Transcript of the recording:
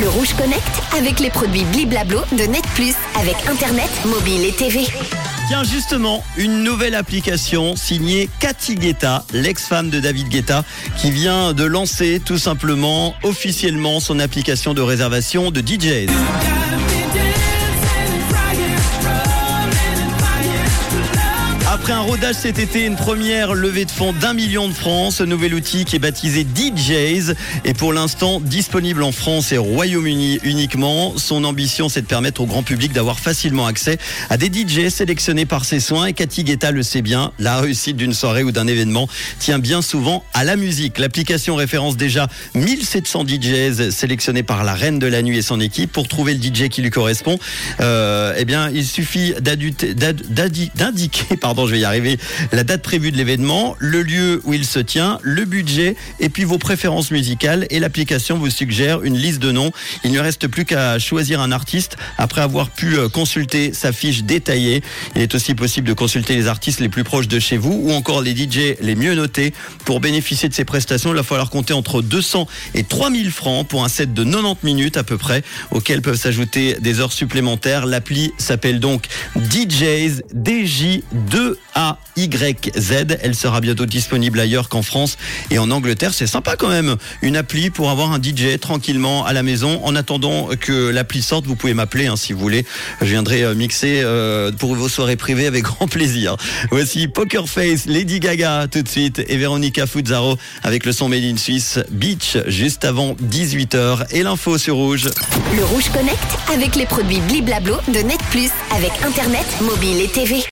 Le Rouge Connect avec les produits Bliblablo de Net Plus avec Internet, mobile et TV. Tiens, justement, une nouvelle application signée Cathy Guetta, l'ex-femme de David Guetta, qui vient de lancer tout simplement officiellement son application de réservation de DJs. Après un rodage cet été, une première levée de fonds d'un million de francs, ce nouvel outil qui est baptisé DJs est pour l'instant disponible en France et au Royaume-Uni uniquement. Son ambition, c'est de permettre au grand public d'avoir facilement accès à des DJs sélectionnés par ses soins. Et Cathy Guetta le sait bien, la réussite d'une soirée ou d'un événement tient bien souvent à la musique. L'application référence déjà 1700 DJs sélectionnés par la reine de la nuit et son équipe. Pour trouver le DJ qui lui correspond, euh, eh bien, il suffit d'indiquer, pardon, je vais y arriver, la date prévue de l'événement, le lieu où il se tient, le budget et puis vos préférences musicales et l'application vous suggère une liste de noms. Il ne reste plus qu'à choisir un artiste après avoir pu euh, consulter sa fiche détaillée. Il est aussi possible de consulter les artistes les plus proches de chez vous ou encore les DJ les mieux notés. Pour bénéficier de ces prestations, il va falloir compter entre 200 et 3000 francs pour un set de 90 minutes à peu près auxquels peuvent s'ajouter des heures supplémentaires. L'appli s'appelle donc DJs DJ2 a-Y-Z. Elle sera bientôt disponible ailleurs qu'en France et en Angleterre. C'est sympa quand même. Une appli pour avoir un DJ tranquillement à la maison. En attendant que l'appli sorte, vous pouvez m'appeler hein, si vous voulez. Je viendrai euh, mixer euh, pour vos soirées privées avec grand plaisir. Voici Poker Face, Lady Gaga tout de suite et Veronica Fuzzaro avec le son Made in Suisse Beach juste avant 18h et l'info sur Rouge. Le Rouge Connect avec les produits Bliblablo de Net Plus avec Internet, mobile et TV.